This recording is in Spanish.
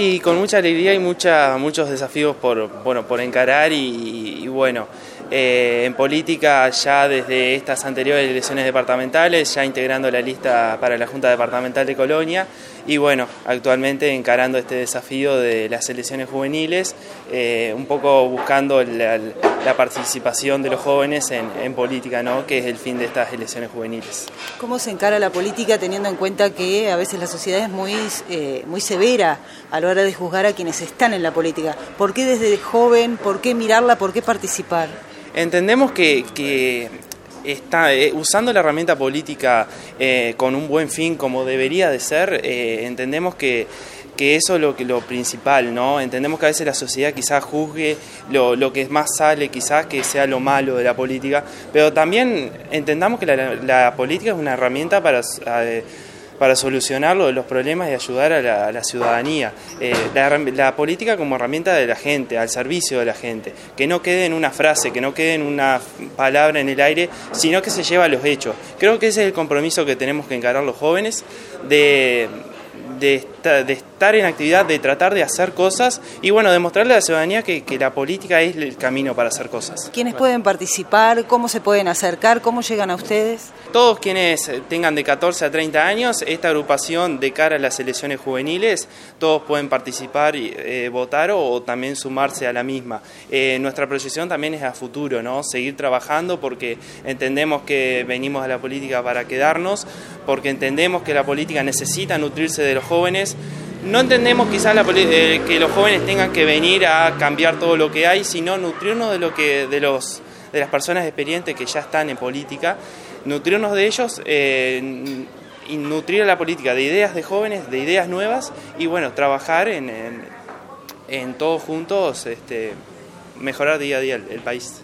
Y con mucha alegría y mucha, muchos desafíos por, bueno, por encarar y, bueno, eh, en política ya desde estas anteriores elecciones departamentales, ya integrando la lista para la Junta Departamental de Colonia y bueno, actualmente encarando este desafío de las elecciones juveniles, eh, un poco buscando la, participación de los jóvenes en, política, ¿no? que es el fin de estas elecciones juveniles. ¿Cómo se encara la política teniendo en cuenta que a veces la sociedad es muy, eh, muy severa a la hora de juzgar a quienes están en la política? ¿Por qué desde joven, por qué mirarla, por qué participar? Entendemos que, está eh, usando la herramienta política con un buen fin como debería de ser, entendemos que que eso es lo, lo principal, ¿no? Entendemos que a veces la sociedad quizás juzgue lo, lo que más sale, quizás que sea lo malo de la política, pero también entendamos que la, política es una herramienta para... para solucionar los problemas y ayudar a la, ciudadanía. Eh, la, política como herramienta de la gente, al servicio de la gente, que no quede en una frase, que no quede en una palabra en el aire, sino que se lleva a los hechos. Creo que ese es el compromiso que tenemos que encarar los jóvenes de de, de, estar en actividad, de tratar de hacer cosas y bueno, demostrarle a la ciudadanía que, que la política es el camino para hacer cosas. ¿Quiénes pueden participar? ¿Cómo se pueden acercar? ¿Cómo llegan a ustedes? Todos quienes tengan de 14 a 30 años, esta agrupación de cara a las elecciones juveniles, todos pueden participar y eh, votar o, también sumarse a la misma. Eh, nuestra proyección también es a futuro, ¿no? Seguir trabajando porque entendemos que venimos a la política para quedarnos, porque entendemos que la política necesita nutrirse de los jóvenes. No entendemos quizás eh, que los jóvenes tengan que venir a cambiar todo lo que hay, sino nutrirnos de lo que de los de las personas experientes que ya están en política, nutrirnos de ellos eh, y nutrir a la política de ideas de jóvenes, de ideas nuevas y bueno, trabajar en, en, todos juntos, este, mejorar día a día el país.